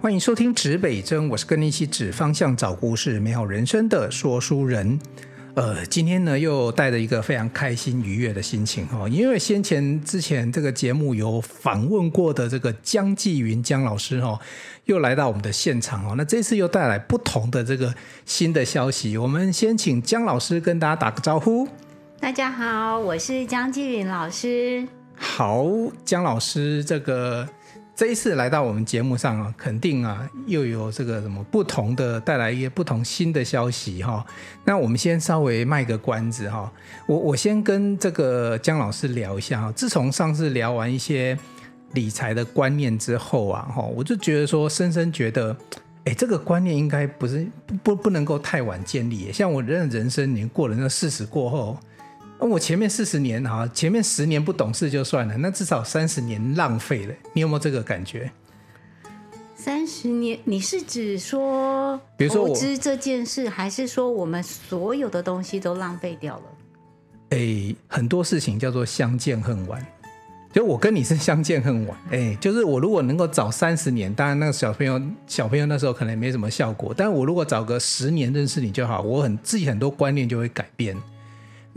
欢迎收听指北针，我是跟你一起指方向、找故事、美好人生的说书人。呃，今天呢又带着一个非常开心愉悦的心情哈，因为先前之前这个节目有访问过的这个江继云江老师哈，又来到我们的现场哦。那这次又带来不同的这个新的消息，我们先请江老师跟大家打个招呼。大家好，我是江继云老师。好，江老师这个。这一次来到我们节目上啊，肯定啊又有这个什么不同的，带来一些不同新的消息哈。那我们先稍微卖个关子哈，我我先跟这个江老师聊一下哈。自从上次聊完一些理财的观念之后啊哈，我就觉得说，深深觉得，哎，这个观念应该不是不不能够太晚建立。像我人人生年过了那四十过后。我前面四十年哈，前面十年不懂事就算了，那至少三十年浪费了。你有没有这个感觉？三十年，你是指说，比如说投资这件事，还是说我们所有的东西都浪费掉了？哎，很多事情叫做相见恨晚。就我跟你是相见恨晚，哎，就是我如果能够早三十年，当然那个小朋友小朋友那时候可能没什么效果，但我如果早个十年认识你就好，我很自己很多观念就会改变。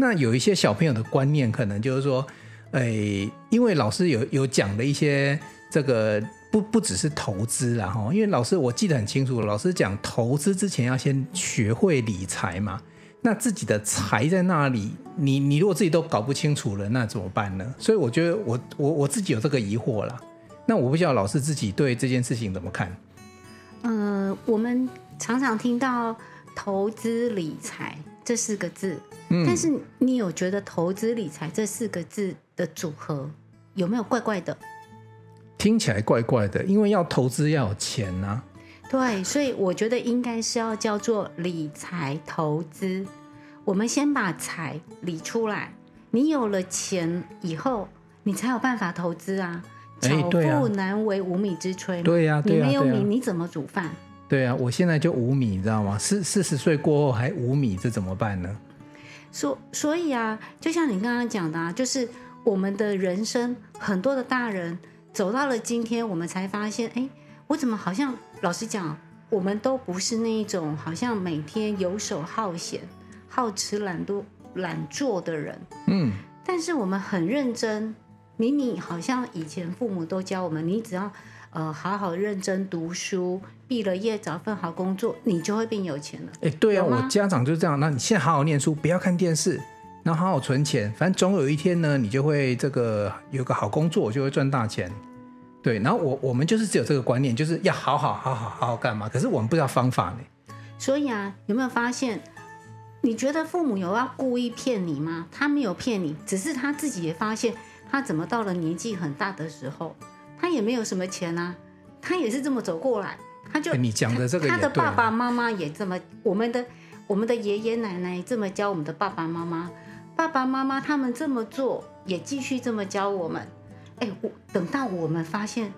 那有一些小朋友的观念，可能就是说，诶，因为老师有有讲的一些这个不不只是投资啦哈，因为老师我记得很清楚，老师讲投资之前要先学会理财嘛。那自己的财在那里，你你如果自己都搞不清楚了，那怎么办呢？所以我觉得我我我自己有这个疑惑啦。那我不知道老师自己对这件事情怎么看？呃，我们常常听到投资理财这四个字。但是你有觉得投资理财这四个字的组合有没有怪怪的？听起来怪怪的，因为要投资要有钱呐、啊。对，所以我觉得应该是要叫做理财投资。我们先把财理出来，你有了钱以后，你才有办法投资啊。巧妇难为无米之炊。对呀、啊，你没有米，你怎么煮饭？对啊，我现在就无米，你知道吗？四四十岁过后还无米，这怎么办呢？所所以啊，就像你刚刚讲的啊，就是我们的人生很多的大人走到了今天，我们才发现，哎，我怎么好像老实讲，我们都不是那一种好像每天游手好闲、好吃懒惰、懒做的人。嗯，但是我们很认真，明明好像以前父母都教我们，你只要。呃，好好认真读书，毕了业找份好工作，你就会变有钱了。哎，对啊，我家长就是这样。那你现在好好念书，不要看电视，然后好好存钱，反正总有一天呢，你就会这个有个好工作，就会赚大钱。对，然后我我们就是只有这个观念，就是要好好好好好好干嘛？可是我们不知道方法呢。所以啊，有没有发现？你觉得父母有要故意骗你吗？他没有骗你，只是他自己也发现，他怎么到了年纪很大的时候。他也没有什么钱啊，他也是这么走过来，他就你讲的这个，他的爸爸妈妈也这么，我们的我们的爷爷奶奶这么教我们的爸爸妈妈，爸爸妈妈他们这么做，也继续这么教我们。哎，我等到我们发现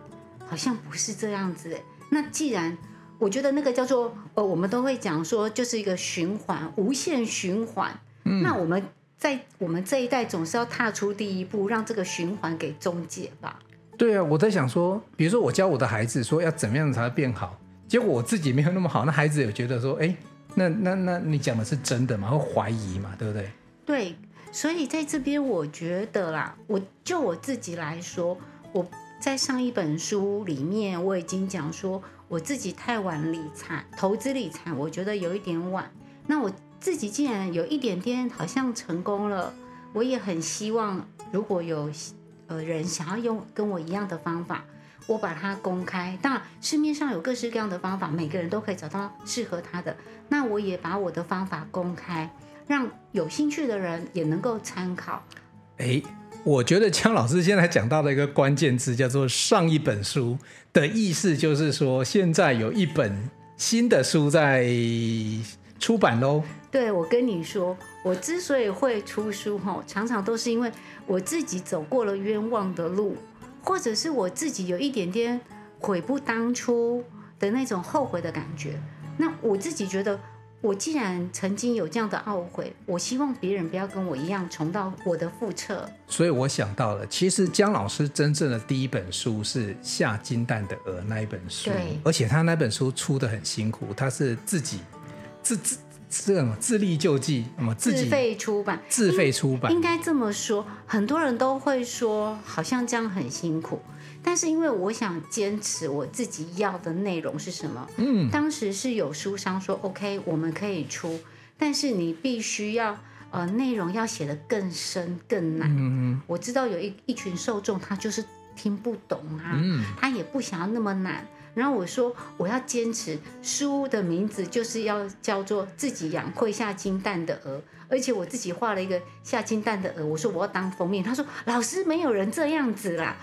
好像不是这样子，哎，那既然我觉得那个叫做呃，我们都会讲说就是一个循环，无限循环。嗯，那我们在我们这一代总是要踏出第一步，让这个循环给终结吧。对啊，我在想说，比如说我教我的孩子说要怎么样才会变好，结果我自己没有那么好，那孩子也觉得说，哎，那那那你讲的是真的吗？会怀疑嘛，对不对？对，所以在这边我觉得啦，我就我自己来说，我在上一本书里面我已经讲说，我自己太晚理财，投资理财，我觉得有一点晚。那我自己既然有一点点好像成功了，我也很希望如果有。呃，人想要用跟我一样的方法，我把它公开。当然，市面上有各式各样的方法，每个人都可以找到适合他的。那我也把我的方法公开，让有兴趣的人也能够参考。哎，我觉得江老师现在讲到的一个关键字叫做“上一本书”的意思，就是说现在有一本新的书在出版喽。对，我跟你说，我之所以会出书，哈，常常都是因为我自己走过了冤枉的路，或者是我自己有一点点悔不当初的那种后悔的感觉。那我自己觉得，我既然曾经有这样的懊悔，我希望别人不要跟我一样重蹈我的覆辙。所以我想到了，其实姜老师真正的第一本书是《下金蛋的鹅》那一本书，对，而且他那本书出的很辛苦，他是自己自自这种自力救济，那么自己自费出版，自费出版，应该这么说，很多人都会说好像这样很辛苦。但是因为我想坚持我自己要的内容是什么，嗯，当时是有书商说 OK，我们可以出，但是你必须要呃内容要写得更深更难。嗯，我知道有一一群受众他就是听不懂啊，嗯，他也不想要那么难。然后我说我要坚持书的名字就是要叫做自己养会下金蛋的鹅，而且我自己画了一个下金蛋的鹅。我说我要当封面，他说老师没有人这样子啦。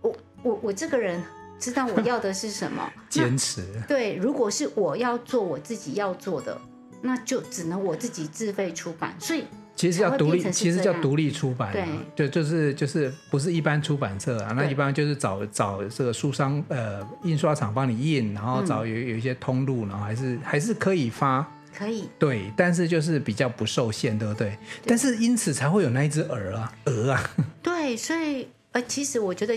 我我我这个人知道我要的是什么，坚持。对，如果是我要做我自己要做的，那就只能我自己自费出版。所以其实叫独立，其实叫独立出版。对，就就是就是不是一般出版社啊，那一般就是找找这个书商呃印刷厂帮你印，然后找有有一些通路，然后还是还是可以发，可以。对，但是就是比较不受限，对不对？但是因此才会有那一只鹅啊，鹅啊。对，所以呃，其实我觉得。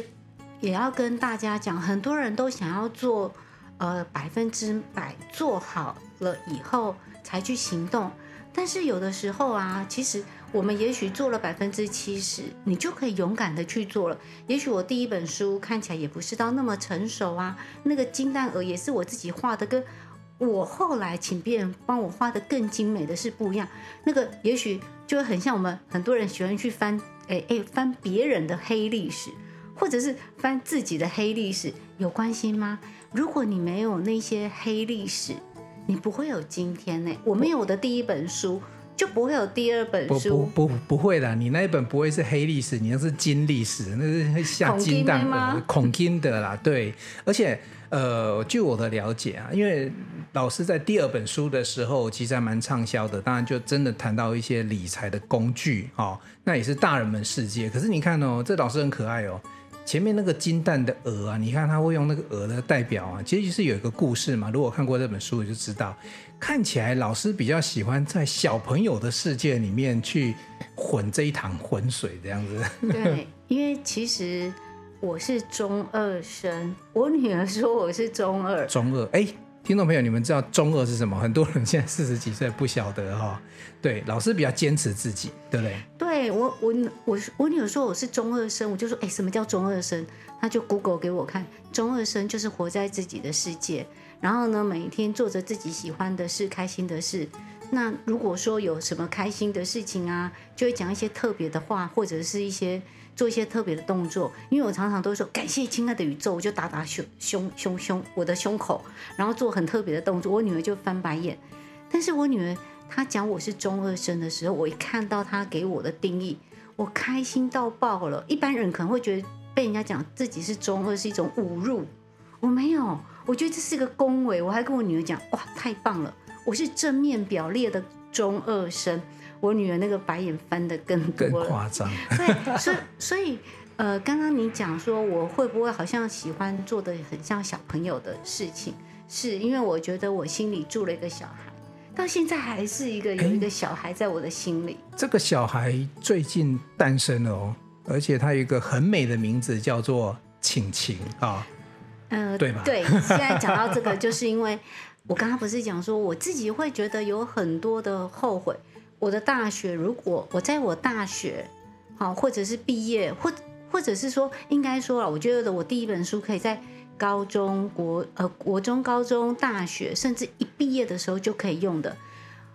也要跟大家讲，很多人都想要做，呃，百分之百做好了以后才去行动。但是有的时候啊，其实我们也许做了百分之七十，你就可以勇敢的去做了。也许我第一本书看起来也不是到那么成熟啊，那个金蛋鹅也是我自己画的，跟我后来请别人帮我画的更精美的是不一样。那个也许就很像我们很多人喜欢去翻，哎哎，翻别人的黑历史。或者是翻自己的黑历史有关系吗？如果你没有那些黑历史，你不会有今天呢。我没有我的第一本书，就不会有第二本书。不不不，不会的，你那一本不会是黑历史，你那是金历史，那是会下金蛋的，恐金的啦。对，而且呃，据我的了解啊，因为老师在第二本书的时候其实还蛮畅销的，当然就真的谈到一些理财的工具哦，那也是大人们世界。可是你看哦，这老师很可爱哦。前面那个金蛋的鹅啊，你看他会用那个鹅的代表啊，其实就是有一个故事嘛。如果看过这本书，你就知道，看起来老师比较喜欢在小朋友的世界里面去混这一堂浑水这样子。对，因为其实我是中二生，我女儿说我是中二。中二，哎。听众朋友，你们知道中二是什么？很多人现在四十几岁不晓得哈、哦。对，老师比较坚持自己，对不对？对我，我我我女儿说我是中二生，我就说，哎，什么叫中二生？她就 Google 给我看，中二生就是活在自己的世界，然后呢，每天做着自己喜欢的事、开心的事。那如果说有什么开心的事情啊，就会讲一些特别的话，或者是一些。做一些特别的动作，因为我常常都说感谢亲爱的宇宙，我就打打胸胸胸胸我的胸口，然后做很特别的动作，我女儿就翻白眼。但是我女儿她讲我是中二生的时候，我一看到她给我的定义，我开心到爆了。一般人可能会觉得被人家讲自己是中二是一种侮辱，我没有，我觉得这是个恭维。我还跟我女儿讲，哇，太棒了，我是正面表列的中二生。我女儿那个白眼翻的更多了，更夸张。对，所以所以呃，刚刚你讲说我会不会好像喜欢做的很像小朋友的事情，是因为我觉得我心里住了一个小孩，到现在还是一个有一个小孩在我的心里。这个小孩最近诞生了哦，而且他有一个很美的名字，叫做晴晴啊，嗯、对吧？对，现在讲到这个，就是因为我刚刚不是讲说我自己会觉得有很多的后悔。我的大学，如果我在我大学，好，或者是毕业，或或者是说，应该说了，我觉得我第一本书可以在高中国呃国中、高中、大学，甚至一毕业的时候就可以用的，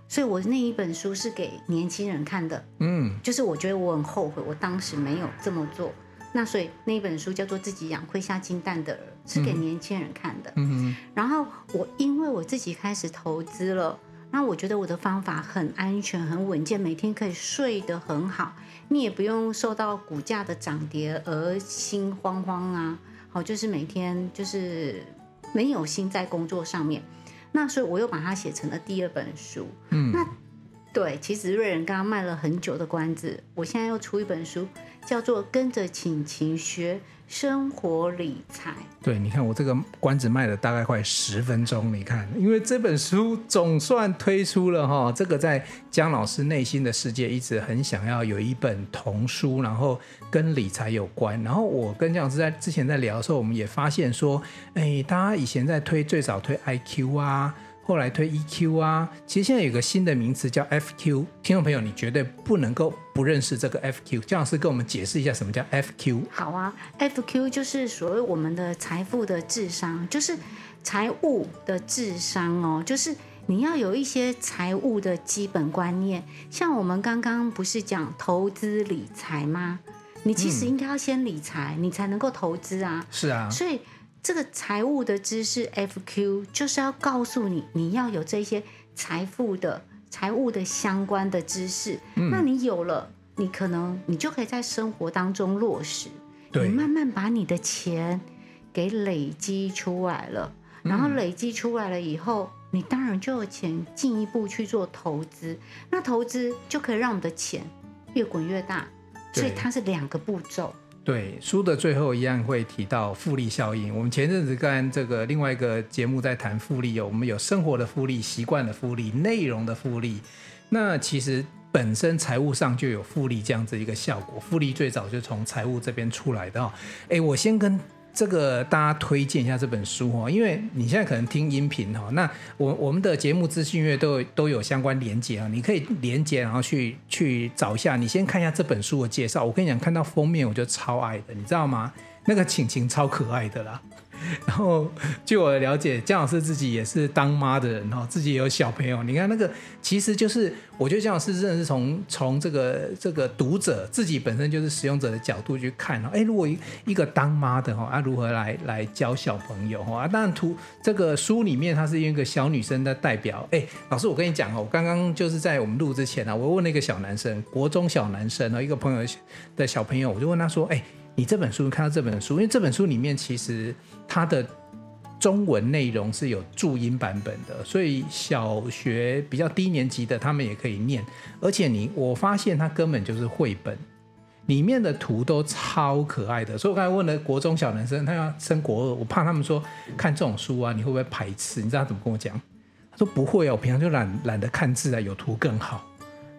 所以我那一本书是给年轻人看的，嗯，就是我觉得我很后悔，我当时没有这么做，那所以那一本书叫做《自己养会下金蛋的鹅》，是给年轻人看的，嗯嗯，然后我因为我自己开始投资了。那我觉得我的方法很安全、很稳健，每天可以睡得很好，你也不用受到股价的涨跌而心慌慌啊。好，就是每天就是没有心在工作上面。那所以我又把它写成了第二本书。嗯，那对，其实瑞仁刚刚卖了很久的关子，我现在又出一本书，叫做《跟着晴晴学生活理财。对，你看我这个关子卖了大概快十分钟，你看，因为这本书总算推出了哈，这个在姜老师内心的世界一直很想要有一本童书，然后跟理财有关。然后我跟姜老师在之前在聊的时候，我们也发现说，哎，大家以前在推最早推 IQ 啊。后来推 EQ 啊，其实现在有个新的名词叫 FQ，听众朋友你绝对不能够不认识这个 FQ。姜老师跟我们解释一下什么叫 FQ。好啊，FQ 就是所谓我们的财富的智商，就是财务的智商哦，就是你要有一些财务的基本观念。像我们刚刚不是讲投资理财吗？你其实应该要先理财，嗯、你才能够投资啊。是啊，所以。这个财务的知识 FQ 就是要告诉你，你要有这些财富的财务的相关的知识。嗯、那你有了，你可能你就可以在生活当中落实。对，你慢慢把你的钱给累积出来了，然后累积出来了以后，嗯、你当然就有钱进一步去做投资。那投资就可以让我们的钱越滚越大。所以它是两个步骤。对，书的最后一样会提到复利效应。我们前阵子跟这个另外一个节目在谈复利，哦我们有生活的复利、习惯的复利、内容的复利。那其实本身财务上就有复利这样子一个效果。复利最早就从财务这边出来的哦。哎，我先跟。这个大家推荐一下这本书哦，因为你现在可能听音频哈，那我我们的节目资讯页都有都有相关连接啊，你可以连接然后去去找一下，你先看一下这本书的介绍。我跟你讲，看到封面我就超爱的，你知道吗？那个晴晴超可爱的啦。然后，据我的了解，姜老师自己也是当妈的人哈，自己也有小朋友。你看那个，其实就是我觉得姜老师真的是从从这个这个读者自己本身就是使用者的角度去看哦。哎，如果一个当妈的哈，啊如何来来教小朋友哈？啊，当然图这个书里面他是用一个小女生的代表。哎，老师我跟你讲哦，我刚刚就是在我们录之前啊，我问了一个小男生，国中小男生哦，一个朋友的小朋友，我就问他说，哎。你这本书看到这本书，因为这本书里面其实它的中文内容是有注音版本的，所以小学比较低年级的他们也可以念。而且你我发现它根本就是绘本，里面的图都超可爱的。所以我刚才问了国中小男生，他要升国二，我怕他们说看这种书啊，你会不会排斥？你知道他怎么跟我讲？他说不会哦，我平常就懒懒得看字啊，有图更好。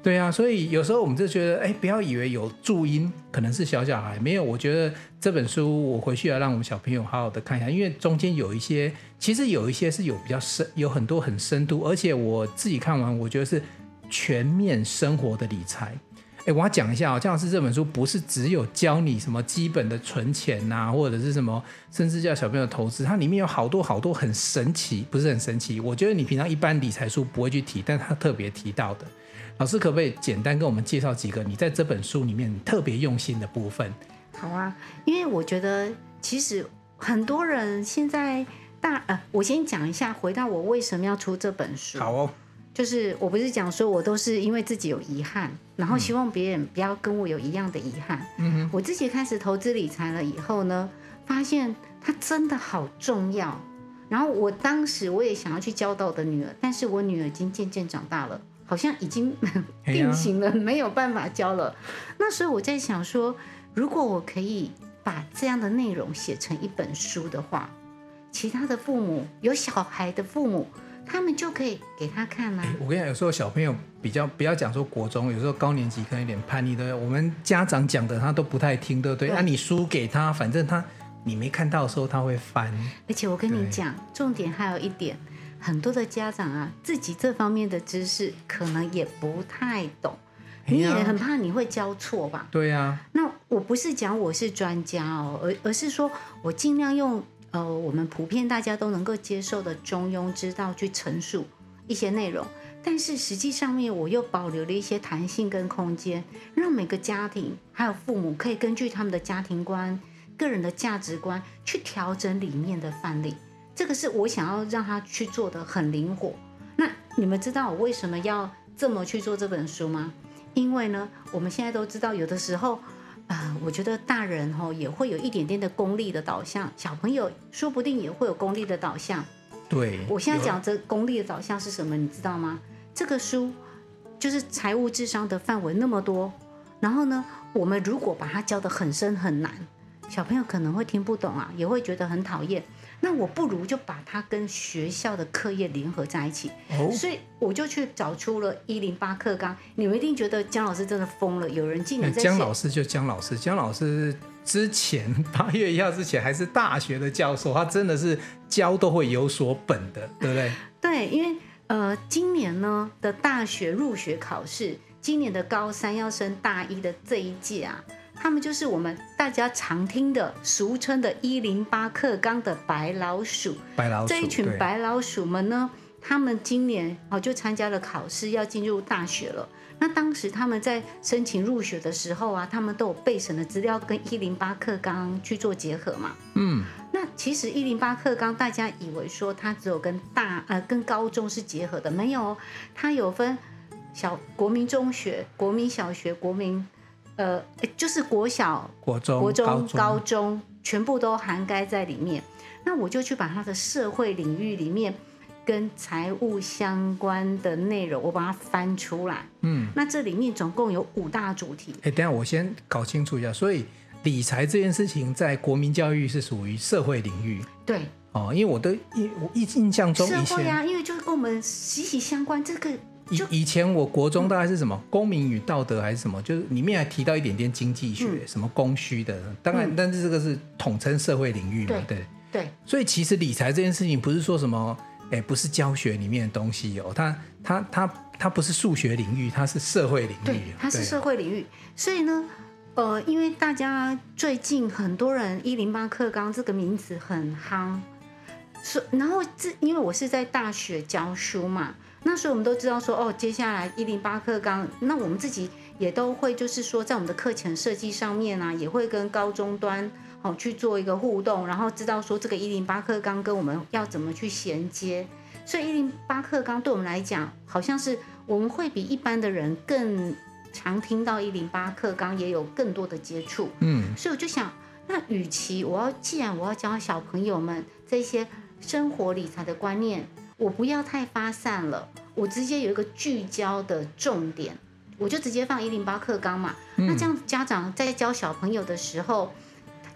对啊，所以有时候我们就觉得，哎，不要以为有注音可能是小小孩，没有。我觉得这本书我回去要让我们小朋友好好的看一下，因为中间有一些，其实有一些是有比较深，有很多很深度，而且我自己看完，我觉得是全面生活的理财。哎，我要讲一下哦，姜老师这本书不是只有教你什么基本的存钱呐，或者是什么，甚至叫小朋友投资，它里面有好多好多很神奇，不是很神奇，我觉得你平常一般理财书不会去提，但他特别提到的。老师可不可以简单跟我们介绍几个你在这本书里面特别用心的部分？好啊，因为我觉得其实很多人现在大呃，我先讲一下，回到我为什么要出这本书。好哦，就是我不是讲说我都是因为自己有遗憾，然后希望别人不要跟我有一样的遗憾。嗯哼，我自己开始投资理财了以后呢，发现它真的好重要。然后我当时我也想要去教导我的女儿，但是我女儿已经渐渐长大了。好像已经定型了，没有办法教了。那所以我在想说，如果我可以把这样的内容写成一本书的话，其他的父母有小孩的父母，他们就可以给他看啦、啊。我跟你讲，有时候小朋友比较不要讲说国中，有时候高年级可能有点叛逆的，我们家长讲的他都不太听，对不对？那、啊、你书给他，反正他你没看到的时候他会翻。而且我跟你讲，重点还有一点。很多的家长啊，自己这方面的知识可能也不太懂，你也很怕你会教错吧？对呀。那我不是讲我是专家哦，而而是说我尽量用呃我们普遍大家都能够接受的中庸之道去陈述一些内容，但是实际上面我又保留了一些弹性跟空间，让每个家庭还有父母可以根据他们的家庭观、个人的价值观去调整里面的范例。这个是我想要让他去做的很灵活。那你们知道我为什么要这么去做这本书吗？因为呢，我们现在都知道，有的时候，啊、呃，我觉得大人吼也会有一点点的功利的导向，小朋友说不定也会有功利的导向。对，我现在讲这功利的导向是什么，你知道吗？这个书就是财务智商的范围那么多，然后呢，我们如果把它教得很深很难，小朋友可能会听不懂啊，也会觉得很讨厌。那我不如就把它跟学校的课业联合在一起，哦、所以我就去找出了一零八课纲。你们一定觉得姜老师真的疯了，有人竟然在姜老师就姜老师，姜老师之前八月一号之前还是大学的教授，他真的是教都会有所本的，对不对？对，因为呃，今年呢的大学入学考试，今年的高三要升大一的这一届啊。他们就是我们大家常听的、俗称的“一零八课纲”的白老鼠。白老鼠这一群白老鼠们呢，他们今年哦就参加了考试，要进入大学了。那当时他们在申请入学的时候啊，他们都有备审的资料跟“一零八课纲”去做结合嘛。嗯。那其实“一零八课纲”大家以为说它只有跟大呃跟高中是结合的，没有，它有分小国民中学、国民小学、国民。呃，就是国小、国中、国中、高中，高中全部都涵盖在里面。那我就去把它的社会领域里面跟财务相关的内容，我把它翻出来。嗯，那这里面总共有五大主题。哎，等下我先搞清楚一下。所以理财这件事情在国民教育是属于社会领域。对。哦，因为我的印我印印象中，社会啊，因为就是跟我们息息相关。这个。以以前我国中大概是什么公民与道德还是什么，就是里面还提到一点点经济学，嗯、什么供需的。当然，但是这个是统称社会领域嘛，对对。对所以其实理财这件事情不是说什么，哎，不是教学里面的东西哦，它它它它不是数学领域，它是社会领域。对，它是社会领域。所以呢，呃，因为大家最近很多人一零八课纲这个名字很夯，所然后这因为我是在大学教书嘛。那所以我们都知道说，哦，接下来一零八课纲，那我们自己也都会，就是说，在我们的课程设计上面啊，也会跟高中端好去做一个互动，然后知道说这个一零八课纲跟我们要怎么去衔接。所以一零八课纲对我们来讲，好像是我们会比一般的人更常听到一零八课纲，也有更多的接触。嗯，所以我就想，那与其我要，既然我要教小朋友们这些生活理财的观念。我不要太发散了，我直接有一个聚焦的重点，我就直接放一零八课纲嘛。嗯、那这样家长在教小朋友的时候，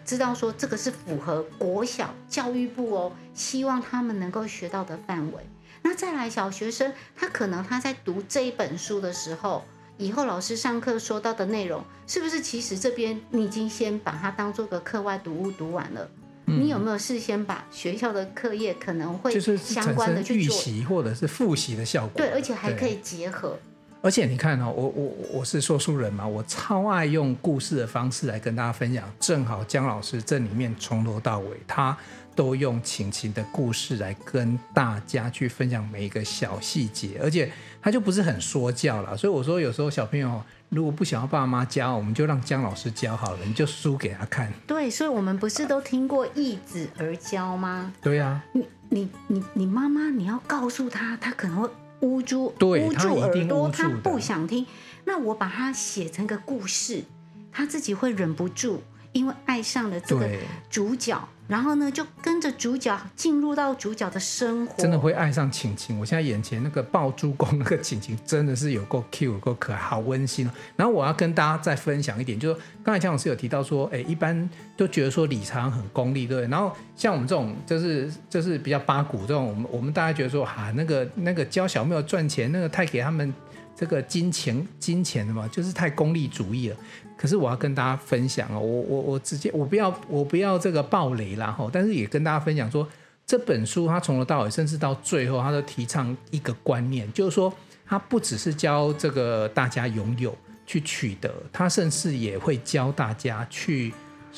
知道说这个是符合国小教育部哦，希望他们能够学到的范围。那再来小学生，他可能他在读这一本书的时候，以后老师上课说到的内容，是不是其实这边你已经先把它当做个课外读物读完了？你有没有事先把学校的课业可能会相关的去做预习或者是复习的效果？对，而且还可以结合。而且你看哦，我我我是说书人嘛，我超爱用故事的方式来跟大家分享。正好姜老师这里面从头到尾，他都用晴晴的故事来跟大家去分享每一个小细节，而且他就不是很说教了。所以我说，有时候小朋友。如果不想要爸妈教，我们就让姜老师教好了，你就输给他看。对，所以我们不是都听过易子而教吗？对呀、啊。你你你你妈妈，你要告诉他，他可能会捂住对捂住耳朵，他，他不想听。那我把它写成个故事，他自己会忍不住，因为爱上了这个主角。然后呢，就跟着主角进入到主角的生活，真的会爱上晴晴。我现在眼前那个抱猪公那个晴晴，真的是有够 cute，有够可爱，好温馨哦。然后我要跟大家再分享一点，就是刚才姜老师有提到说，哎，一般都觉得说理财很功利，对不对？然后像我们这种，就是就是比较八股这种，我们我们大家觉得说，啊，那个那个教小朋友赚钱，那个太给他们这个金钱金钱的嘛，就是太功利主义了。可是我要跟大家分享哦，我我我直接我不要我不要这个暴雷啦哈，但是也跟大家分享说，这本书它从头到尾，甚至到最后，它都提倡一个观念，就是说它不只是教这个大家拥有去取得，它甚至也会教大家去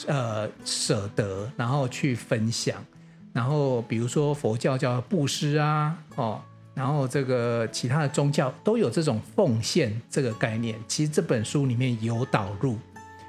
呃舍得，然后去分享，然后比如说佛教叫布施啊，哦。然后这个其他的宗教都有这种奉献这个概念，其实这本书里面有导入，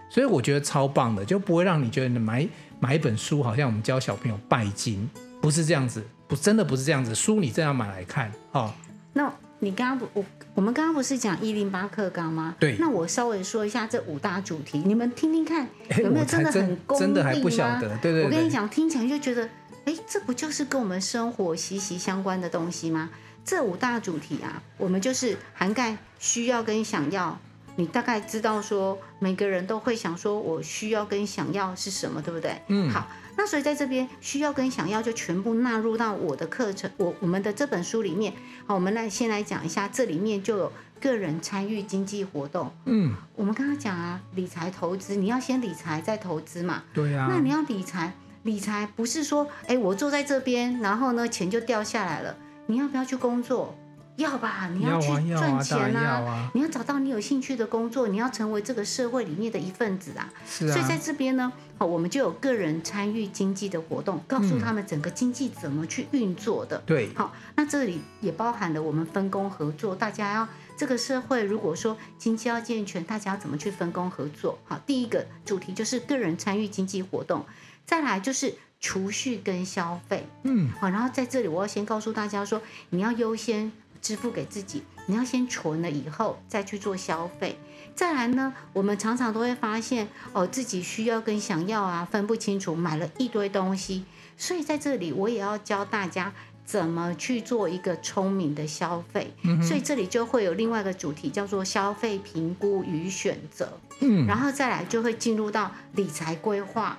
所以我觉得超棒的，就不会让你觉得你买买一本书好像我们教小朋友拜金，不是这样子，不真的不是这样子，书你真要买来看哦。那你刚刚不我我们刚刚不是讲一零八课纲吗？对。那我稍微说一下这五大主题，你们听听看有没有真的很功利吗？真的还不晓得，对对对。我跟你讲，听起来就觉得，哎，这不就是跟我们生活息息相关的东西吗？这五大主题啊，我们就是涵盖需要跟想要，你大概知道说，每个人都会想说，我需要跟想要是什么，对不对？嗯，好，那所以在这边需要跟想要就全部纳入到我的课程，我我们的这本书里面。好，我们来先来讲一下，这里面就有个人参与经济活动。嗯，我们刚刚讲啊，理财投资，你要先理财再投资嘛。对啊。那你要理财，理财不是说，哎，我坐在这边，然后呢，钱就掉下来了。你要不要去工作？要吧，你要去赚钱啊！你要找到你有兴趣的工作，你要成为这个社会里面的一份子啊！是啊。所以在这边呢，好，我们就有个人参与经济的活动，告诉他们整个经济怎么去运作的。对、嗯，好，那这里也包含了我们分工合作，大家要这个社会如果说经济要健全，大家要怎么去分工合作？好，第一个主题就是个人参与经济活动，再来就是储蓄跟消费。嗯，好，然后在这里我要先告诉大家说，你要优先。支付给自己，你要先存了以后再去做消费。再来呢，我们常常都会发现哦，自己需要跟想要啊分不清楚，买了一堆东西。所以在这里我也要教大家怎么去做一个聪明的消费。嗯。所以这里就会有另外一个主题叫做消费评估与选择。嗯，然后再来就会进入到理财规划。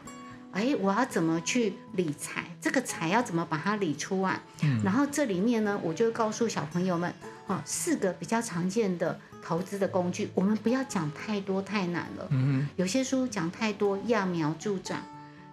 哎，我要怎么去理财？这个财要怎么把它理出来？嗯，然后这里面呢，我就告诉小朋友们，哦，四个比较常见的投资的工具，我们不要讲太多太难了。嗯，有些书讲太多，揠苗助长，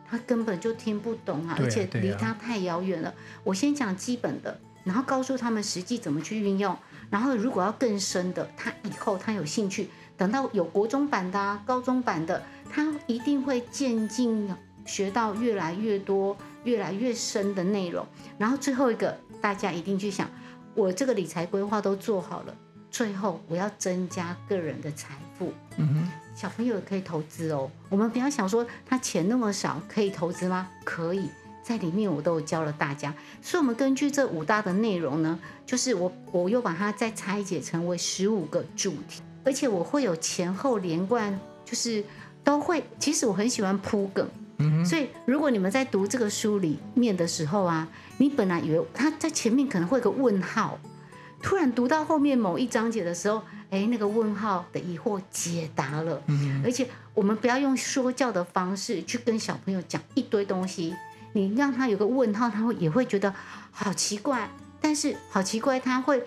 他根本就听不懂啊，而且离他太遥远了。我先讲基本的，然后告诉他们实际怎么去运用。然后如果要更深的，他以后他有兴趣，等到有国中版的、啊、高中版的，他一定会渐进。学到越来越多、越来越深的内容，然后最后一个，大家一定去想，我这个理财规划都做好了，最后我要增加个人的财富。嗯哼，小朋友也可以投资哦。我们不要想说他钱那么少，可以投资吗？可以，在里面我都有教了大家。所以，我们根据这五大的内容呢，就是我我又把它再拆解成为十五个主题，而且我会有前后连贯，就是都会。其实我很喜欢铺梗。所以，如果你们在读这个书里面的时候啊，你本来以为他在前面可能会有个问号，突然读到后面某一章节的时候，哎，那个问号的疑惑解答了。而且，我们不要用说教的方式去跟小朋友讲一堆东西，你让他有个问号，他会也会觉得好奇怪。但是，好奇怪，他会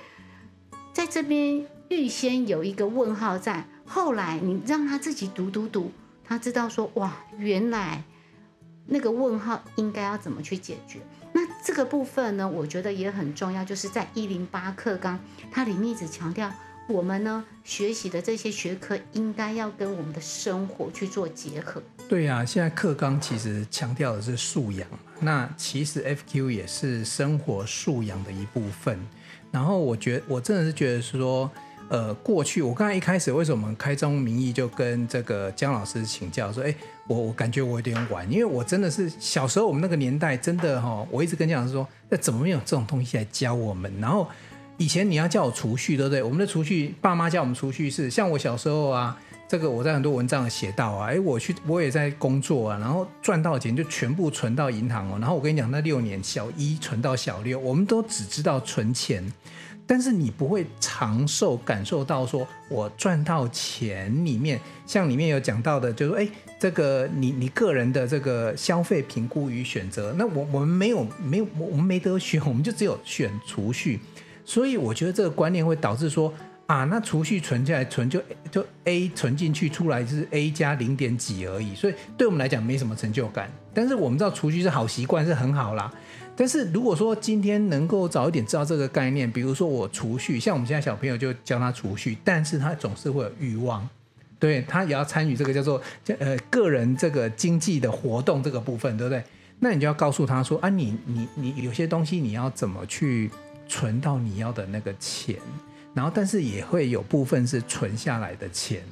在这边预先有一个问号在，后来你让他自己读读读，他知道说哇，原来。那个问号应该要怎么去解决？那这个部分呢，我觉得也很重要，就是在一零八课纲，它里面一直强调，我们呢学习的这些学科应该要跟我们的生活去做结合。对呀、啊，现在课纲其实强调的是素养，那其实 FQ 也是生活素养的一部分。然后我觉得，我真的是觉得是说。呃，过去我刚才一开始为什么开宗明义就跟这个姜老师请教说，哎，我我感觉我有点晚，因为我真的是小时候我们那个年代真的哈、我一直跟姜老师说，那怎么没有这种东西来教我们？然后以前你要叫我储蓄，对不对？我们的储蓄，爸妈叫我们储蓄是像我小时候啊，这个我在很多文章写到啊，哎，我去我也在工作啊，然后赚到钱就全部存到银行哦，然后我跟你讲，那六年小一存到小六，我们都只知道存钱。但是你不会长寿，感受到说，我赚到钱里面，像里面有讲到的，就是说，哎，这个你你个人的这个消费评估与选择，那我我们没有没有我们没得选，我们就只有选储蓄，所以我觉得这个观念会导致说，啊，那储蓄存下来存就就 A 存进去出来就是 A 加零点几而已，所以对我们来讲没什么成就感。但是我们知道储蓄是好习惯，是很好啦。但是如果说今天能够早一点知道这个概念，比如说我储蓄，像我们现在小朋友就教他储蓄，但是他总是会有欲望，对，他也要参与这个叫做呃个人这个经济的活动这个部分，对不对？那你就要告诉他说啊，你你你有些东西你要怎么去存到你要的那个钱，然后但是也会有部分是存下来的钱。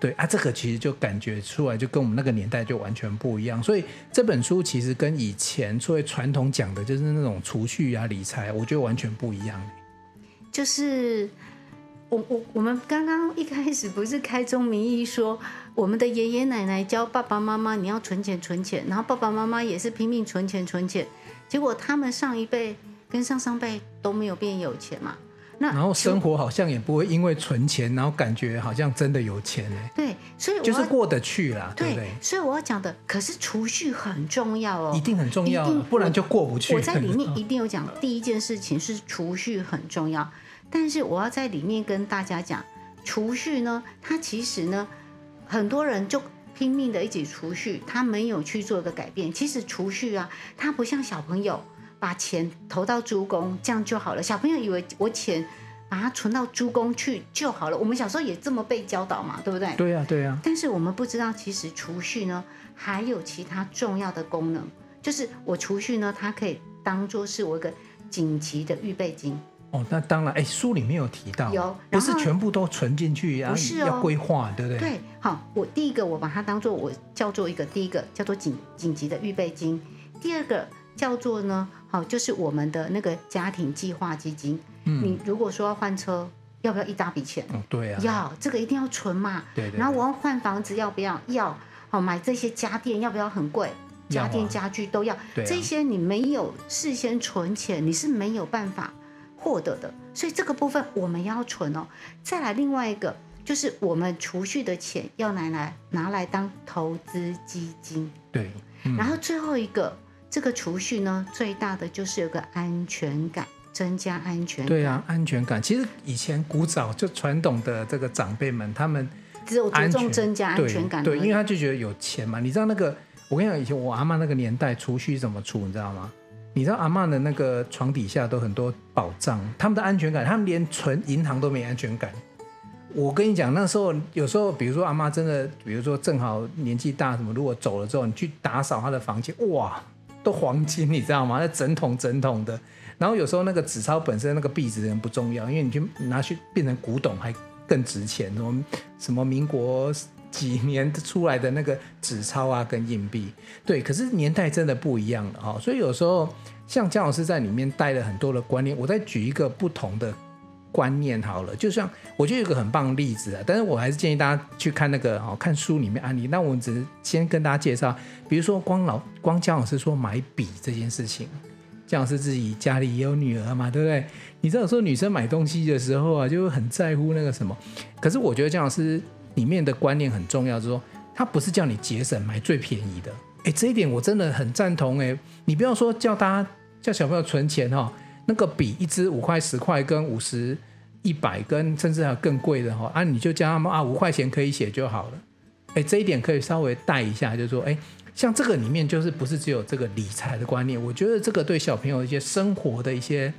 对啊，这个其实就感觉出来，就跟我们那个年代就完全不一样。所以这本书其实跟以前作为传统讲的，就是那种储蓄啊、理财，我觉得完全不一样。就是我我我们刚刚一开始不是开宗明义说，我们的爷爷奶奶教爸爸妈妈你要存钱存钱，然后爸爸妈妈也是拼命存钱存钱，结果他们上一辈跟上上辈都没有变有钱嘛。那然后生活好像也不会因为存钱，然后感觉好像真的有钱呢。对，所以我就是过得去啦，对，对不对？所以我要讲的，可是储蓄很重要哦，一定很重要，不然就过不去。我在里面 一定有讲，第一件事情是储蓄很重要，但是我要在里面跟大家讲，储蓄呢，它其实呢，很多人就拼命的一起储蓄，他没有去做一个改变。其实储蓄啊，它不像小朋友。把钱投到猪公，这样就好了。小朋友以为我钱把它存到猪公去就好了。我们小时候也这么被教导嘛，对不对？对呀，对呀。但是我们不知道，其实储蓄呢还有其他重要的功能，就是我储蓄呢，它可以当做是我一个紧急的预备金。哦，那当然，哎，书里面有提到，有，不是全部都存进去，不是哦，要规划，对不对？对，好，我第一个我把它当做我叫做一个第一个叫做紧紧急的预备金，第二个。叫做呢，好，就是我们的那个家庭计划基金。嗯，你如果说要换车，要不要一大笔钱？哦，对啊，要，这个一定要存嘛。对，对对。然后我要换房子，要不要？要。好，买这些家电要不要很贵？家电家具都要。对啊。这些你没有事先存钱，你是没有办法获得的。所以这个部分我们要存哦。再来另外一个，就是我们储蓄的钱要拿来拿来当投资基金。对。嗯。然后最后一个。这个储蓄呢，最大的就是有个安全感，增加安全感。对啊，安全感。其实以前古早就传统的这个长辈们，他们只有着重增加安全感。对，对，因为他就觉得有钱嘛。你知道那个，我跟你讲，以前我阿嬷那个年代储蓄怎么储，你知道吗？你知道阿嬷的那个床底下都很多宝藏，他们的安全感，他们连存银行都没安全感。我跟你讲，那时候有时候，比如说阿嬷真的，比如说正好年纪大什么，如果走了之后，你去打扫她的房间，哇！都黄金，你知道吗？那整桶整桶的。然后有时候那个纸钞本身那个币值很不重要，因为你去拿去变成古董还更值钱。什么什么民国几年出来的那个纸钞啊，跟硬币，对。可是年代真的不一样了哈。所以有时候像姜老师在里面带了很多的观念，我再举一个不同的。观念好了，就像我觉得有个很棒的例子啊，但是我还是建议大家去看那个哦，看书里面案例。那我们只是先跟大家介绍，比如说光老光姜老师说买笔这件事情，姜老师自己家里也有女儿嘛，对不对？你知道说女生买东西的时候啊，就很在乎那个什么。可是我觉得姜老师里面的观念很重要，就是说他不是叫你节省买最便宜的，哎，这一点我真的很赞同哎。你不要说叫大家叫小朋友存钱哈。那个笔一支五块、十块跟五十、一百跟甚至还有更贵的哈啊，你就叫他们啊，五块钱可以写就好了。哎，这一点可以稍微带一下，就是说，哎，像这个里面就是不是只有这个理财的观念，我觉得这个对小朋友一些生活的一些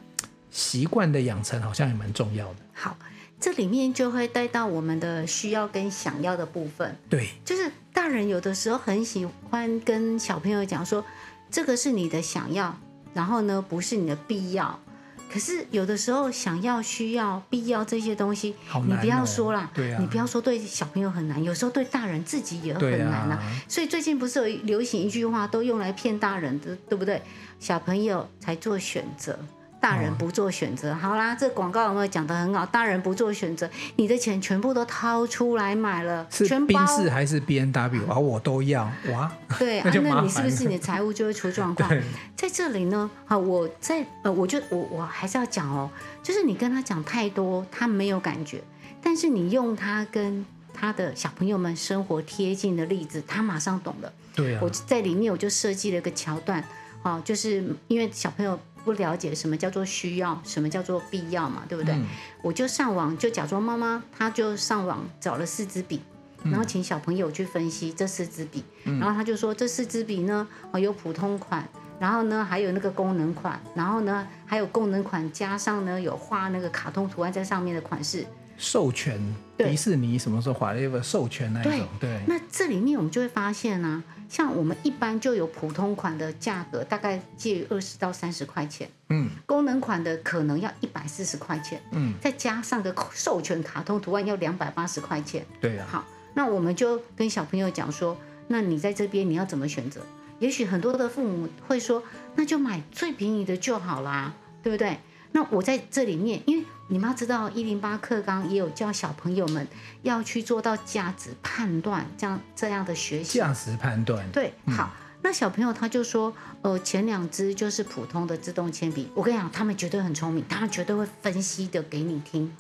习惯的养成，好像也蛮重要的。好，这里面就会带到我们的需要跟想要的部分。对，就是大人有的时候很喜欢跟小朋友讲说，这个是你的想要。然后呢，不是你的必要，可是有的时候想要、需要、必要这些东西，哦、你不要说啦，对啊，你不要说对小朋友很难，有时候对大人自己也很难啊。所以最近不是有流行一句话，都用来骗大人的，对不对？小朋友才做选择。大人不做选择，好啦，这广告有没有讲的很好？大人不做选择，你的钱全部都掏出来买了，是宾士还是 B N W 啊？我都要哇！对啊，那你是不是你的财务就会出状况？在这里呢，好，我在呃，我就我我还是要讲哦，就是你跟他讲太多，他没有感觉，但是你用他跟他的小朋友们生活贴近的例子，他马上懂了。对啊，我在里面我就设计了一个桥段，啊，就是因为小朋友。不了解什么叫做需要，什么叫做必要嘛，对不对？嗯、我就上网，就假装妈妈，她就上网找了四支笔，然后请小朋友去分析这四支笔，嗯、然后他就说这四支笔呢，哦有普通款，然后呢还有那个功能款，然后呢还有功能款加上呢有画那个卡通图案在上面的款式。授权，迪士尼什么时候画了一个授权那一种？对，对那这里面我们就会发现呢、啊。像我们一般就有普通款的价格，大概介于二十到三十块钱。嗯，功能款的可能要一百四十块钱。嗯，再加上个授权卡通图案要两百八十块钱。对啊。好，那我们就跟小朋友讲说，那你在这边你要怎么选择？也许很多的父母会说，那就买最便宜的就好啦，对不对？那我在这里面，因为你们要知道，一零八课纲也有教小朋友们要去做到价值判断，这样这样的学习。价值判断。对，好，那小朋友他就说，呃，前两支就是普通的自动铅笔。我跟你讲，他们绝对很聪明，他们绝对会分析的给你听。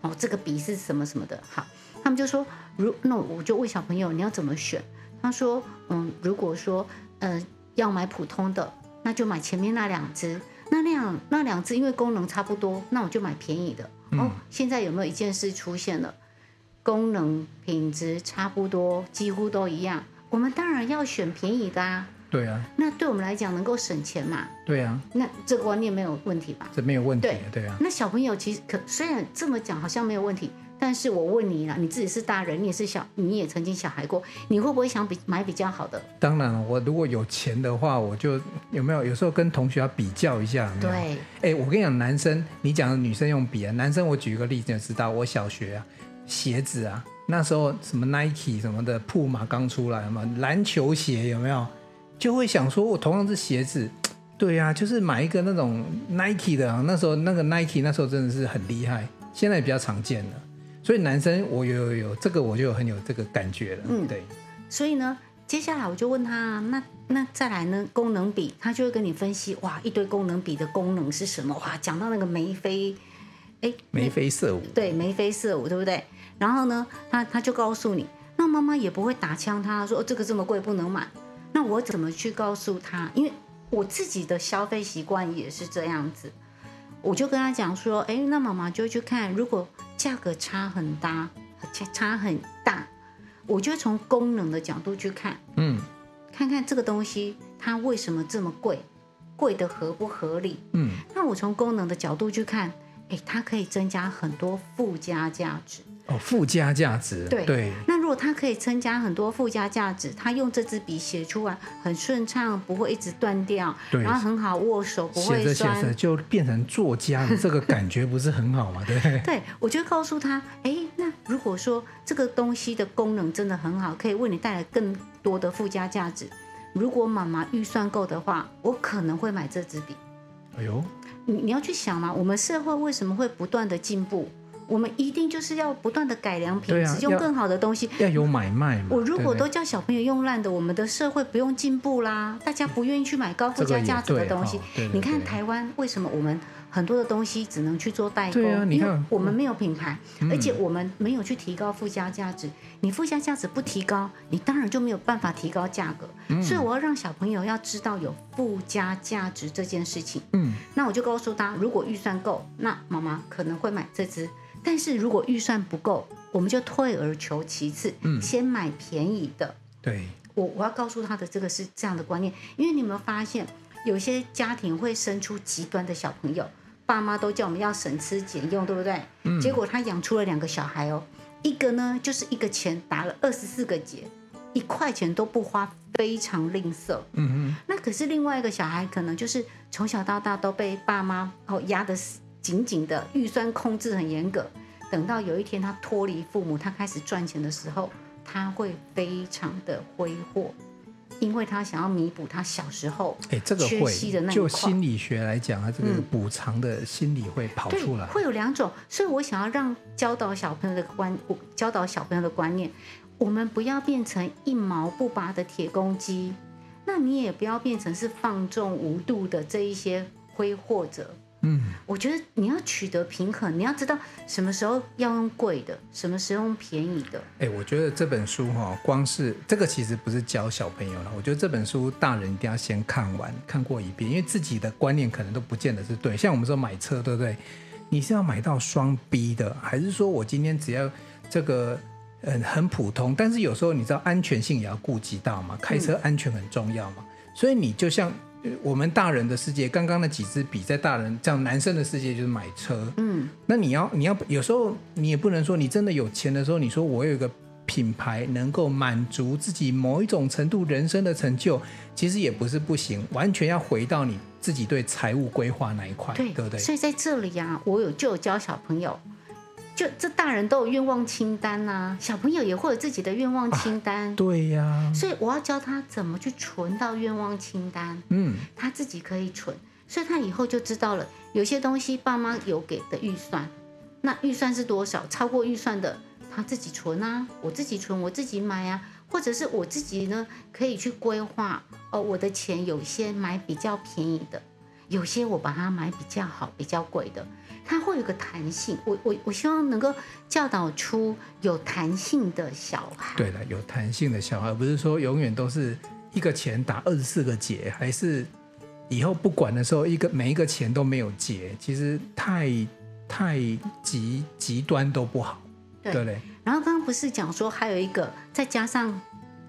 哦，这个笔是什么什么的。好，他们就说，如那我就问小朋友，你要怎么选？他说，嗯，如果说，呃，要买普通的，那就买前面那两支。那两那两只因为功能差不多，那我就买便宜的。嗯、哦，现在有没有一件事出现了？功能品质差不多，几乎都一样。我们当然要选便宜的啊。对啊。那对我们来讲能够省钱嘛？对啊。那这个观念没有问题吧？这没有问题。对，对啊。那小朋友其实可虽然这么讲好像没有问题，但是我问你啦，你自己是大人，你也是小，你也曾经小孩过，你会不会想比买比较好的？当然了，我如果有钱的话，我就有没有有时候跟同学要比较一下。对。哎，我跟你讲，男生你讲的女生用笔啊，男生我举一个例子就知道，我小学啊，鞋子啊。那时候什么 Nike 什么的，铺马刚出来嘛，篮球鞋有没有？就会想说，我同样是鞋子，对呀、啊，就是买一个那种 Nike 的。啊那时候那个 Nike 那时候真的是很厉害，现在也比较常见了。所以男生我有有有这个，我就很有这个感觉了。嗯，对。所以呢，接下来我就问他，那那再来呢？功能比，他就会跟你分析，哇，一堆功能比的功能是什么？哇，讲到那个眉飞，哎，眉飞色舞，对，眉飞色舞，对不对？然后呢，他他就告诉你，那妈妈也不会打枪他说，哦，这个这么贵不能买。那我怎么去告诉他？因为我自己的消费习惯也是这样子，我就跟他讲说，哎，那妈妈就去看，如果价格差很大，差差很大，我就从功能的角度去看，嗯，看看这个东西它为什么这么贵，贵的合不合理？嗯，那我从功能的角度去看，哎，它可以增加很多附加价值。哦，附加价值。对对。那如果他可以增加很多附加价值，他用这支笔写出来很顺畅，不会一直断掉，对，然后很好握手，不会酸。写着写着就变成作家的这个感觉不是很好吗？对。对，我就告诉他，哎，那如果说这个东西的功能真的很好，可以为你带来更多的附加价值，如果妈妈预算够的话，我可能会买这支笔。哎呦，你你要去想嘛，我们社会为什么会不断的进步？我们一定就是要不断的改良品质，啊、用更好的东西。要有买卖嘛。我如果都叫小朋友用烂的，我们的社会不用进步啦。大家不愿意去买高附加价值的东西。这个、你看台湾为什么我们很多的东西只能去做代购？对啊，你看，因为我们没有品牌，嗯、而且我们没有去提高附加价值。你附加价值不提高，你当然就没有办法提高价格。嗯、所以我要让小朋友要知道有附加价值这件事情。嗯，那我就告诉他，如果预算够，那妈妈可能会买这支。但是如果预算不够，我们就退而求其次，嗯，先买便宜的。对，我我要告诉他的这个是这样的观念，因为你有没有发现，有些家庭会生出极端的小朋友，爸妈都叫我们要省吃俭用，对不对？嗯。结果他养出了两个小孩哦，一个呢就是一个钱打了二十四个结，一块钱都不花，非常吝啬。嗯嗯。那可是另外一个小孩，可能就是从小到大都被爸妈哦压得死。紧紧的预算控制很严格，等到有一天他脱离父母，他开始赚钱的时候，他会非常的挥霍，因为他想要弥补他小时候缺席的那一块。就心理学来讲啊，这个补偿的心理会跑出来。会有两种，所以我想要让教导小朋友的观，教导小朋友的观念，我们不要变成一毛不拔的铁公鸡，那你也不要变成是放纵无度的这一些挥霍者。嗯，我觉得你要取得平衡，你要知道什么时候要用贵的，什么时候用便宜的。哎，我觉得这本书哈，光是这个其实不是教小朋友了。我觉得这本书大人一定要先看完，看过一遍，因为自己的观念可能都不见得是对。像我们说买车，对不对？你是要买到双 B 的，还是说我今天只要这个嗯很普通？但是有时候你知道安全性也要顾及到嘛，开车安全很重要嘛。嗯。所以你就像。我们大人的世界，刚刚那几支笔，在大人这样男生的世界就是买车。嗯，那你要你要有时候你也不能说你真的有钱的时候，你说我有一个品牌能够满足自己某一种程度人生的成就，其实也不是不行。完全要回到你自己对财务规划那一块，对，对不对？所以在这里呀、啊，我有就有教小朋友。就这大人都有愿望清单呐、啊，小朋友也会有自己的愿望清单。啊、对呀，所以我要教他怎么去存到愿望清单。嗯，他自己可以存，所以他以后就知道了，有些东西爸妈有给的预算，那预算是多少？超过预算的，他自己存啊，我自己存，我自己买啊。或者是我自己呢，可以去规划哦，我的钱有些买比较便宜的，有些我把它买比较好、比较贵的，它会有个弹性。我我我希望能够教导出有弹性的小孩。对了，有弹性的小孩，不是说永远都是一个钱打二十四个结，还是以后不管的时候，一个每一个钱都没有结，其实太太极极端都不好，对不对？然后刚刚不是讲说还有一个再加上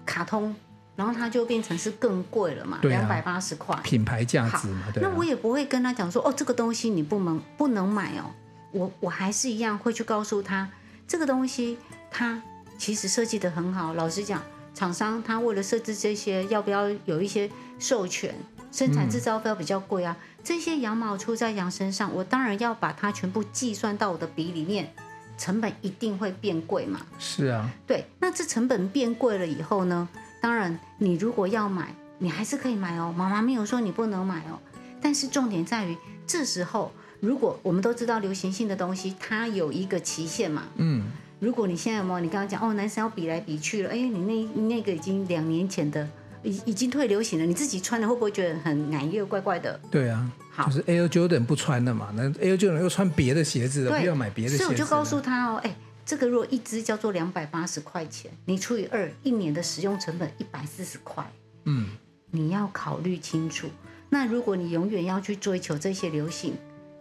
卡通，然后它就变成是更贵了嘛，两百八十块，品牌价值嘛。对啊。那我也不会跟他讲说哦，这个东西你不能不能买哦。我我还是一样会去告诉他，这个东西它其实设计的很好。老实讲，厂商他为了设置这些，要不要有一些授权？生产制造费比较贵啊。嗯。这些羊毛出在羊身上，我当然要把它全部计算到我的笔里面。成本一定会变贵嘛？是啊，对。那这成本变贵了以后呢？当然，你如果要买，你还是可以买哦。妈妈没有说你不能买哦。但是重点在于，这时候如果我们都知道流行性的东西，它有一个期限嘛。嗯。如果你现在有没有？你刚刚讲哦，男生要比来比去了。哎，你那那个已经两年前的，已已经退流行了。你自己穿了会不会觉得很难又怪怪的？对啊。就是 Air Jordan 不穿了嘛，那 Air Jordan 又穿别的鞋子了，不要买别的鞋子。所以我就告诉他哦，哎，这个如果一支叫做两百八十块钱，你除以二，一年的使用成本一百四十块。嗯，你要考虑清楚。那如果你永远要去追求这些流行，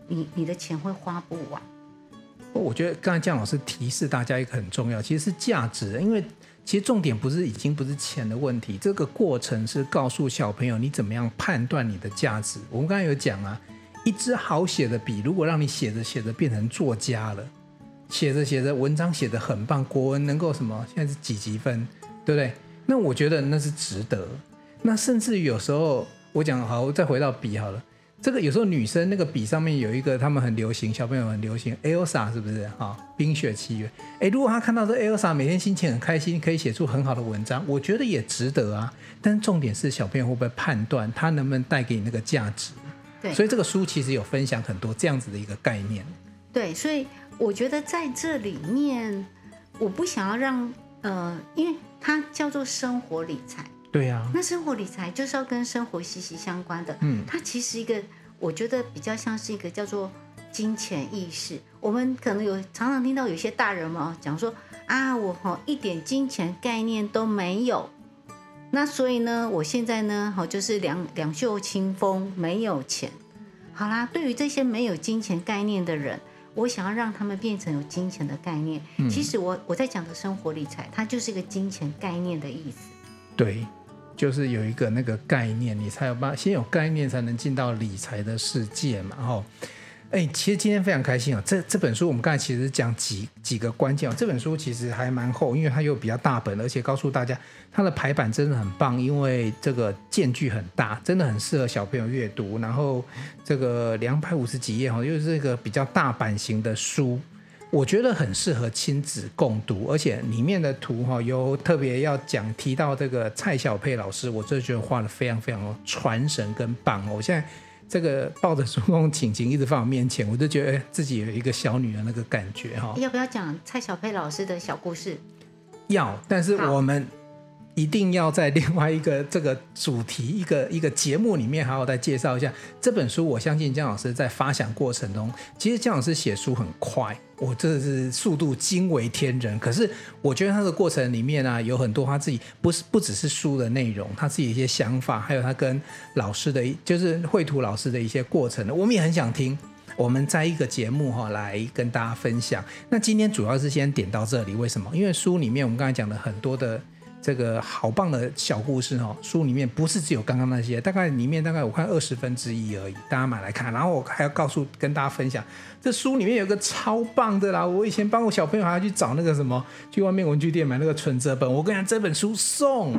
你你的钱会花不完。我觉得刚才姜老师提示大家一个很重要，其实是价值，因为。其实重点不是已经不是钱的问题，这个过程是告诉小朋友你怎么样判断你的价值。我们刚才有讲啊，一支好写的笔，如果让你写着写着变成作家了，写着写着文章写得很棒，国文能够什么？现在是几级分，对不对？那我觉得那是值得。那甚至于有时候我讲好，我再回到笔好了。这个有时候女生那个笔上面有一个，他们很流行，小朋友很流行，Elsa 是不是哈？冰雪奇缘。哎，如果他看到这 Elsa 每天心情很开心，可以写出很好的文章，我觉得也值得啊。但重点是小朋友会不会判断他能不能带给你那个价值？对。所以这个书其实有分享很多这样子的一个概念。对，所以我觉得在这里面，我不想要让呃，因为它叫做生活理财。对呀、啊，那生活理财就是要跟生活息息相关的。嗯，它其实一个，我觉得比较像是一个叫做金钱意识。我们可能有常常听到有些大人嘛讲说啊，我哈一点金钱概念都没有，那所以呢，我现在呢好就是两两袖清风，没有钱。好啦，对于这些没有金钱概念的人，我想要让他们变成有金钱的概念。嗯、其实我我在讲的生活理财，它就是一个金钱概念的意思。对。就是有一个那个概念，你才有办法先有概念，才能进到理财的世界嘛。哈，哎，其实今天非常开心啊。这这本书我们刚才其实讲几几个关键啊。这本书其实还蛮厚，因为它又比较大本，而且告诉大家它的排版真的很棒，因为这个间距很大，真的很适合小朋友阅读。然后这个两百五十几页哈，又是一个比较大版型的书。我觉得很适合亲子共读，而且里面的图哈有特别要讲提到这个蔡小佩老师，我真的觉得画得非常非常传神跟棒哦！我现在这个抱着书封情景一直放我面前，我就觉得自己有一个小女儿那个感觉哈。要不要讲蔡小佩老师的小故事？要，但是我们。一定要在另外一个这个主题一个一个节目里面好好再介绍一下这本书。我相信江老师在发想过程中，其实江老师写书很快，我真的是速度惊为天人。可是我觉得他的过程里面啊，有很多他自己不是不只是书的内容，他自己一些想法，还有他跟老师的，就是绘图老师的一些过程，我们也很想听。我们在一个节目哈来跟大家分享。那今天主要是先点到这里，为什么？因为书里面我们刚才讲了很多的。这个好棒的小故事哦，书里面不是只有刚刚那些，大概里面大概我看二十分之一而已，大家买来看。然后我还要告诉跟大家分享，这书里面有个超棒的啦！我以前帮我小朋友还要去找那个什么，去外面文具店买那个存折本。我跟你讲，这本书送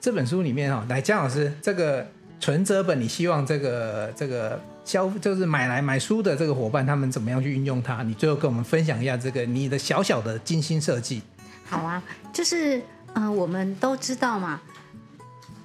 这本书里面哈，来江老师，这个存折本，你希望这个这个消就是买来买书的这个伙伴他们怎么样去运用它？你最后跟我们分享一下这个你的小小的精心设计。好啊，就是。嗯、呃，我们都知道嘛，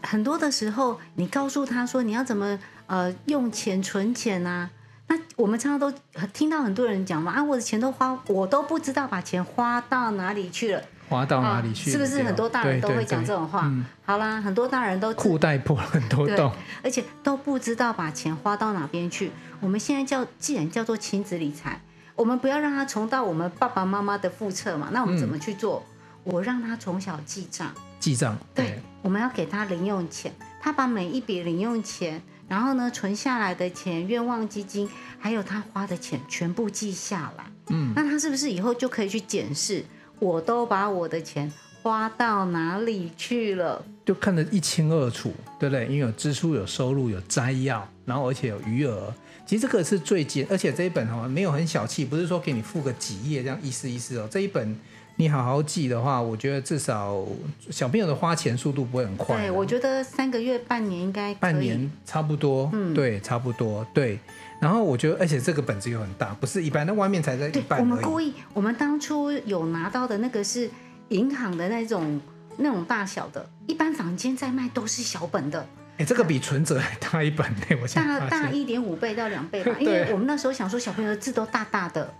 很多的时候，你告诉他说你要怎么呃用钱存钱啊，那我们常常都听到很多人讲嘛，啊，我的钱都花，我都不知道把钱花到哪里去了。花到哪里去？是不是很多大人都会讲这种话？嗯、好啦，很多大人都裤带破了很多洞，而且都不知道把钱花到哪边去。我们现在叫，既然叫做亲子理财，我们不要让他重到我们爸爸妈妈的覆辙嘛。那我们怎么去做？嗯、我让他从小记账，记账。对，对我们要给他零用钱，他把每一笔零用钱。然后呢，存下来的钱、愿望基金，还有他花的钱，全部记下来。嗯，那他是不是以后就可以去检视？我都把我的钱花到哪里去了？就看得一清二楚，对不对？因为有支出、有收入、有摘要，然后而且有余额。其实这个是最简，而且这一本哦没有很小气，不是说给你付个几页这样意思意思哦。这一本。你好好记的话，我觉得至少小朋友的花钱速度不会很快。对，我觉得三个月、半年应该半年差不多。嗯，对，差不多。对，然后我觉得，而且这个本子又很大，不是一般，那外面才在一半。我们故意，我们当初有拿到的那个是银行的那种那种大小的，一般房间在卖都是小本的。哎，这个比存折还大一本呢，我想大大一点五倍到两倍吧，因为 我们那时候想说小朋友的字都大大的。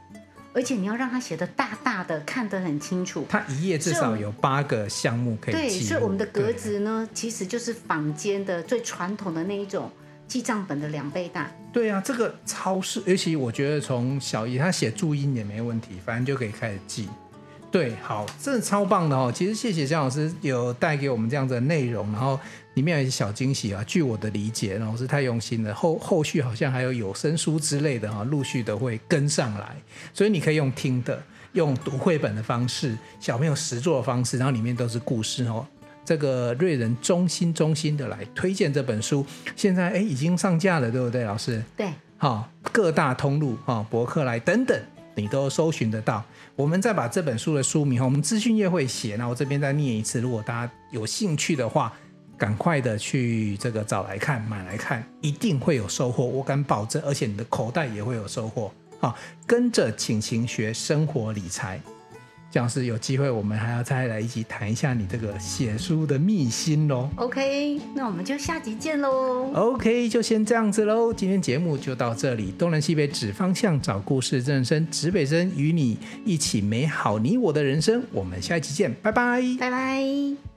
而且你要让他写的大大的，看得很清楚。他一页至少有八个项目可以记。对，所以我们的格子呢，其实就是坊间的最传统的那一种记账本的两倍大。对啊，这个超市，尤其我觉得从小姨她写注音也没问题，反正就可以开始记。对，好，真的超棒的哦。其实谢谢江老师有带给我们这样子的内容，然后。里面有一些小惊喜啊！据我的理解，老师太用心了。后后续好像还有有声书之类的哈，陆续的会跟上来。所以你可以用听的，用读绘本的方式，小朋友实作的方式，然后里面都是故事哦。这个瑞人衷心衷心的来推荐这本书，现在哎已经上架了，对不对，老师？对。好，各大通路哈，博客来等等，你都搜寻得到。我们再把这本书的书名，我们资讯页会写，那我这边再念一次。如果大家有兴趣的话。赶快的去这个找来看，买来看，一定会有收获，我敢保证，而且你的口袋也会有收获。好，跟着晴晴学生活理财，这样是有机会，我们还要再来一起谈一下你这个写书的秘辛喽。OK，那我们就下集见喽。OK，就先这样子喽，今天节目就到这里。东南西北指方向，找故事正生，指北针与你一起美好你我的人生。我们下一期见，拜拜，拜拜。